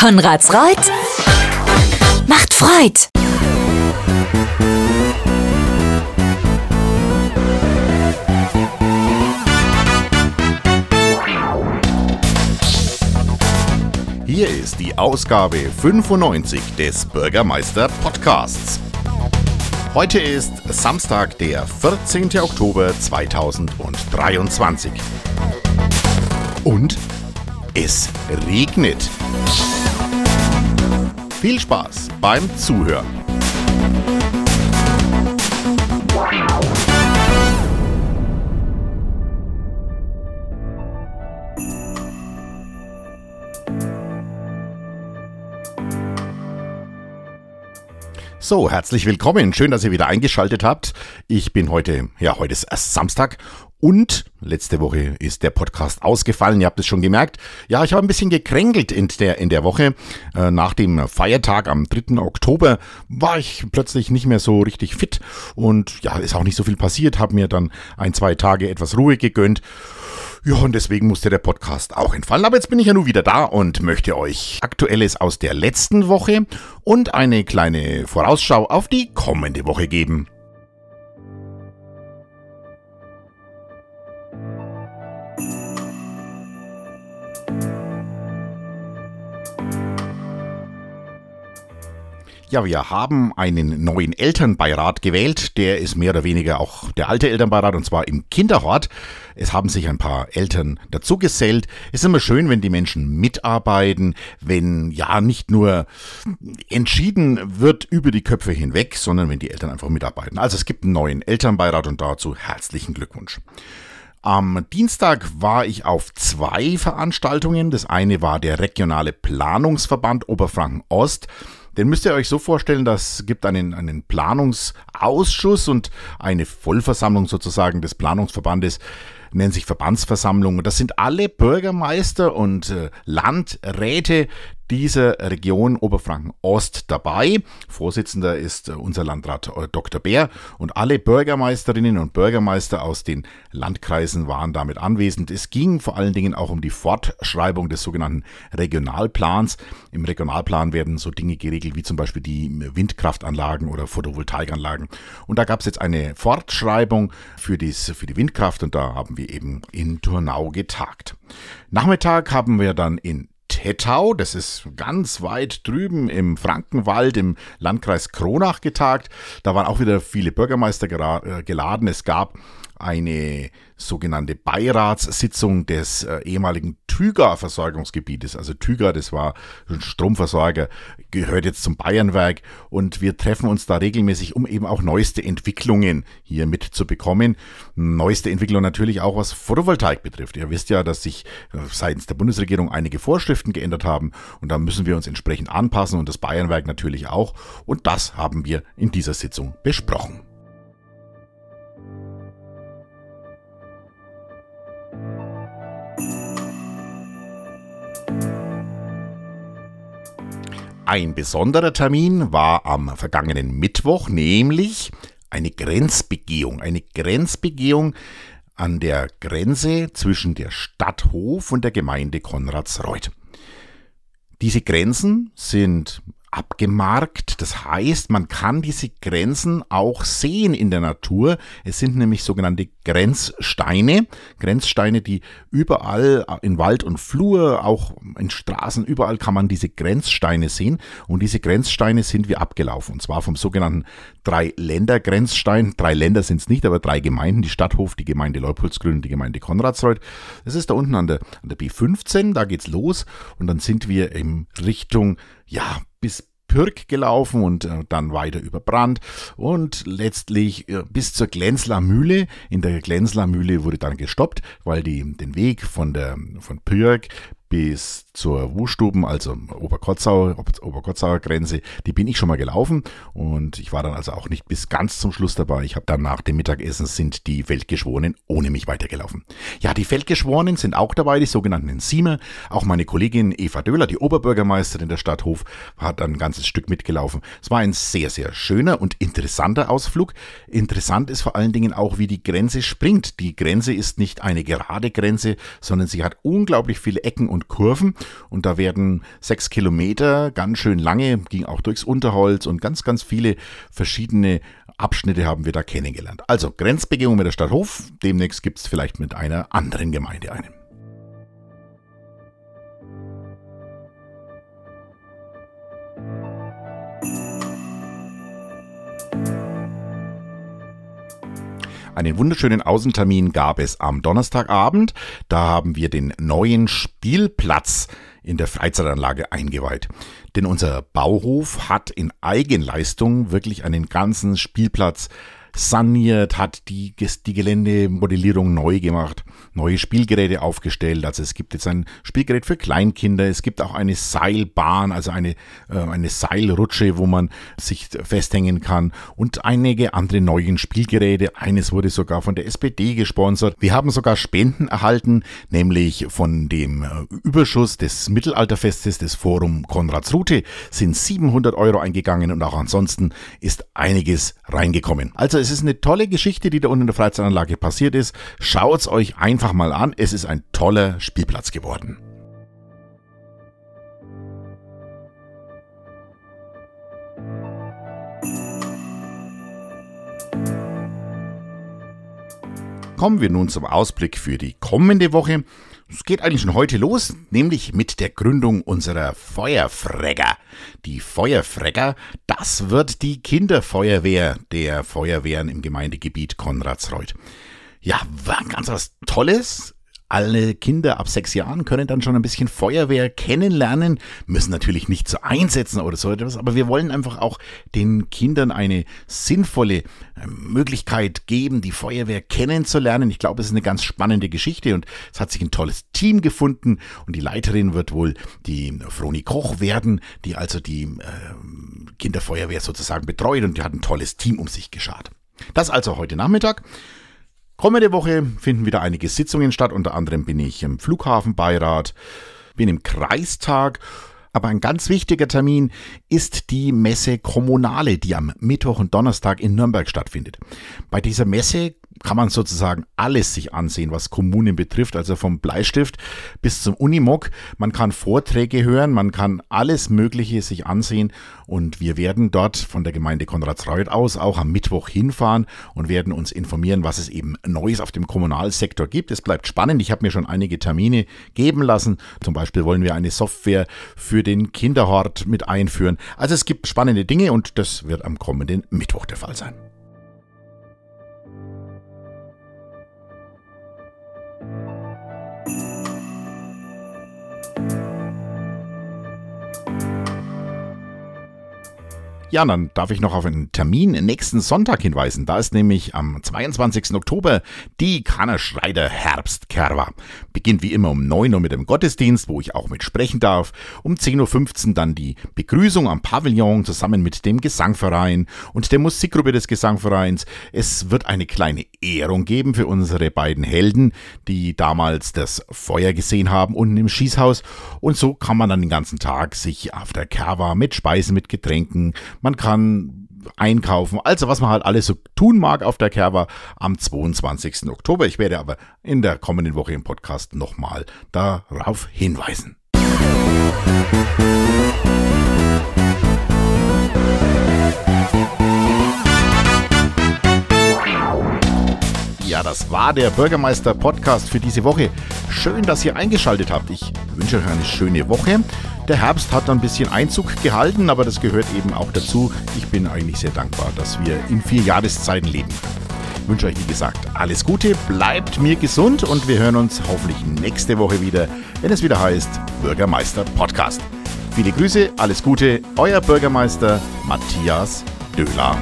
Konrads Reut macht Freud. Hier ist die Ausgabe 95 des Bürgermeister Podcasts. Heute ist Samstag, der 14. Oktober 2023. Und es regnet. Viel Spaß beim Zuhören. So, herzlich willkommen. Schön, dass ihr wieder eingeschaltet habt. Ich bin heute, ja, heute ist erst Samstag und letzte Woche ist der Podcast ausgefallen. Ihr habt es schon gemerkt. Ja, ich habe ein bisschen gekränkelt in der, in der Woche. Äh, nach dem Feiertag am 3. Oktober war ich plötzlich nicht mehr so richtig fit und ja, ist auch nicht so viel passiert. Habe mir dann ein, zwei Tage etwas Ruhe gegönnt. Ja, und deswegen musste der Podcast auch entfallen. Aber jetzt bin ich ja nun wieder da und möchte euch Aktuelles aus der letzten Woche und eine kleine Vorausschau auf die kommende Woche geben. Ja, wir haben einen neuen Elternbeirat gewählt. Der ist mehr oder weniger auch der alte Elternbeirat und zwar im Kinderhort. Es haben sich ein paar Eltern dazu gesellt. Es ist immer schön, wenn die Menschen mitarbeiten, wenn ja nicht nur entschieden wird über die Köpfe hinweg, sondern wenn die Eltern einfach mitarbeiten. Also es gibt einen neuen Elternbeirat und dazu herzlichen Glückwunsch. Am Dienstag war ich auf zwei Veranstaltungen. Das eine war der regionale Planungsverband Oberfranken Ost. Den müsst ihr euch so vorstellen, das gibt einen, einen Planungsausschuss und eine Vollversammlung sozusagen des Planungsverbandes nennt sich Verbandsversammlung. Und das sind alle Bürgermeister und äh, Landräte dieser Region Oberfranken Ost dabei. Vorsitzender ist äh, unser Landrat äh, Dr. Bär und alle Bürgermeisterinnen und Bürgermeister aus den Landkreisen waren damit anwesend. Es ging vor allen Dingen auch um die Fortschreibung des sogenannten Regionalplans. Im Regionalplan werden so Dinge geregelt wie zum Beispiel die Windkraftanlagen oder Photovoltaikanlagen. Und da gab es jetzt eine Fortschreibung für, dies, für die Windkraft und da haben wir eben in Turnau getagt. Nachmittag haben wir dann in Tettau, das ist ganz weit drüben im Frankenwald im Landkreis Kronach getagt. Da waren auch wieder viele Bürgermeister äh, geladen. Es gab eine sogenannte Beiratssitzung des äh, ehemaligen Tüger-Versorgungsgebietes. Also Tüger, das war ein Stromversorger, gehört jetzt zum Bayernwerk und wir treffen uns da regelmäßig, um eben auch neueste Entwicklungen hier mitzubekommen. Neueste Entwicklung natürlich auch, was Photovoltaik betrifft. Ihr wisst ja, dass sich äh, seitens der Bundesregierung einige Vorschriften geändert haben und da müssen wir uns entsprechend anpassen und das Bayernwerk natürlich auch. Und das haben wir in dieser Sitzung besprochen. Ein besonderer Termin war am vergangenen Mittwoch, nämlich eine Grenzbegehung. Eine Grenzbegehung an der Grenze zwischen der Stadt Hof und der Gemeinde Konradsreuth. Diese Grenzen sind abgemarkt. Das heißt, man kann diese Grenzen auch sehen in der Natur. Es sind nämlich sogenannte Grenzsteine. Grenzsteine, die überall in Wald und Flur, auch in Straßen, überall kann man diese Grenzsteine sehen. Und diese Grenzsteine sind wir abgelaufen. Und zwar vom sogenannten Drei-Länder-Grenzstein. Drei Länder sind es nicht, aber drei Gemeinden. Die Stadthof, die Gemeinde Leupoldsgrün und die Gemeinde Konradsreuth. Das ist da unten an der, an der B15. Da geht's los. Und dann sind wir in Richtung, ja, bis Pürk gelaufen und äh, dann weiter über Brand und letztlich äh, bis zur Glenzler Mühle. In der Glenzler Mühle wurde dann gestoppt, weil die den Weg von der von Pürk bis zur Wustuben, also Oberkotzau, Oberkotzauer Grenze, die bin ich schon mal gelaufen und ich war dann also auch nicht bis ganz zum Schluss dabei. Ich habe dann nach dem Mittagessen sind die Feldgeschworenen ohne mich weitergelaufen. Ja, die Feldgeschworenen sind auch dabei, die sogenannten Enzime. Auch meine Kollegin Eva Döhler, die Oberbürgermeisterin der Stadt Hof, hat ein ganzes Stück mitgelaufen. Es war ein sehr, sehr schöner und interessanter Ausflug. Interessant ist vor allen Dingen auch, wie die Grenze springt. Die Grenze ist nicht eine gerade Grenze, sondern sie hat unglaublich viele Ecken und und Kurven. Und da werden sechs Kilometer, ganz schön lange, ging auch durchs Unterholz und ganz, ganz viele verschiedene Abschnitte haben wir da kennengelernt. Also Grenzbegehung mit der Stadt Hof. Demnächst gibt es vielleicht mit einer anderen Gemeinde einen. Einen wunderschönen Außentermin gab es am Donnerstagabend. Da haben wir den neuen Spielplatz in der Freizeitanlage eingeweiht. Denn unser Bauhof hat in Eigenleistung wirklich einen ganzen Spielplatz saniert, hat die, die Geländemodellierung neu gemacht, neue Spielgeräte aufgestellt. Also es gibt jetzt ein Spielgerät für Kleinkinder, es gibt auch eine Seilbahn, also eine, äh, eine Seilrutsche, wo man sich festhängen kann und einige andere neuen Spielgeräte. Eines wurde sogar von der SPD gesponsert. Wir haben sogar Spenden erhalten, nämlich von dem äh, Überschuss des Mittelalterfestes des Forum Konradsrute sind 700 Euro eingegangen und auch ansonsten ist einiges reingekommen. Also es ist eine tolle Geschichte, die da unten in der Freizeitanlage passiert ist. Schaut es euch einfach mal an. Es ist ein toller Spielplatz geworden. Kommen wir nun zum Ausblick für die kommende Woche. Es geht eigentlich schon heute los, nämlich mit der Gründung unserer Feuerfregger. Die Feuerfregger, das wird die Kinderfeuerwehr der Feuerwehren im Gemeindegebiet Konradsreuth. Ja, war ganz was Tolles alle Kinder ab sechs Jahren können dann schon ein bisschen Feuerwehr kennenlernen, müssen natürlich nicht so einsetzen oder so etwas, aber wir wollen einfach auch den Kindern eine sinnvolle ähm, Möglichkeit geben, die Feuerwehr kennenzulernen. Ich glaube, es ist eine ganz spannende Geschichte und es hat sich ein tolles Team gefunden und die Leiterin wird wohl die Froni Koch werden, die also die äh, Kinderfeuerwehr sozusagen betreut und die hat ein tolles Team um sich geschart. Das also heute Nachmittag. Kommende Woche finden wieder einige Sitzungen statt. Unter anderem bin ich im Flughafenbeirat, bin im Kreistag. Aber ein ganz wichtiger Termin ist die Messe Kommunale, die am Mittwoch und Donnerstag in Nürnberg stattfindet. Bei dieser Messe kann man sozusagen alles sich ansehen, was Kommunen betrifft, also vom Bleistift bis zum Unimog. Man kann Vorträge hören, man kann alles Mögliche sich ansehen und wir werden dort von der Gemeinde Konradsreuth aus auch am Mittwoch hinfahren und werden uns informieren, was es eben Neues auf dem Kommunalsektor gibt. Es bleibt spannend. Ich habe mir schon einige Termine geben lassen. Zum Beispiel wollen wir eine Software für den Kinderhort mit einführen. Also es gibt spannende Dinge und das wird am kommenden Mittwoch der Fall sein. Ja, dann darf ich noch auf einen Termin nächsten Sonntag hinweisen. Da ist nämlich am 22. Oktober die Kannerschreider Herbstkerwa. Beginnt wie immer um 9 Uhr mit dem Gottesdienst, wo ich auch mit sprechen darf. Um 10.15 Uhr dann die Begrüßung am Pavillon zusammen mit dem Gesangverein und der Musikgruppe des Gesangvereins. Es wird eine kleine Ehrung geben für unsere beiden Helden, die damals das Feuer gesehen haben unten im Schießhaus. Und so kann man dann den ganzen Tag sich auf der Kerwa mit Speisen, mit Getränken, man kann einkaufen, also was man halt alles so tun mag auf der Kerber am 22. Oktober. Ich werde aber in der kommenden Woche im Podcast nochmal darauf hinweisen. Das war der Bürgermeister-Podcast für diese Woche. Schön, dass ihr eingeschaltet habt. Ich wünsche euch eine schöne Woche. Der Herbst hat ein bisschen Einzug gehalten, aber das gehört eben auch dazu. Ich bin eigentlich sehr dankbar, dass wir in vier Jahreszeiten leben. Ich wünsche euch, wie gesagt, alles Gute, bleibt mir gesund und wir hören uns hoffentlich nächste Woche wieder, wenn es wieder heißt Bürgermeister Podcast. Viele Grüße, alles Gute, euer Bürgermeister Matthias Döhler.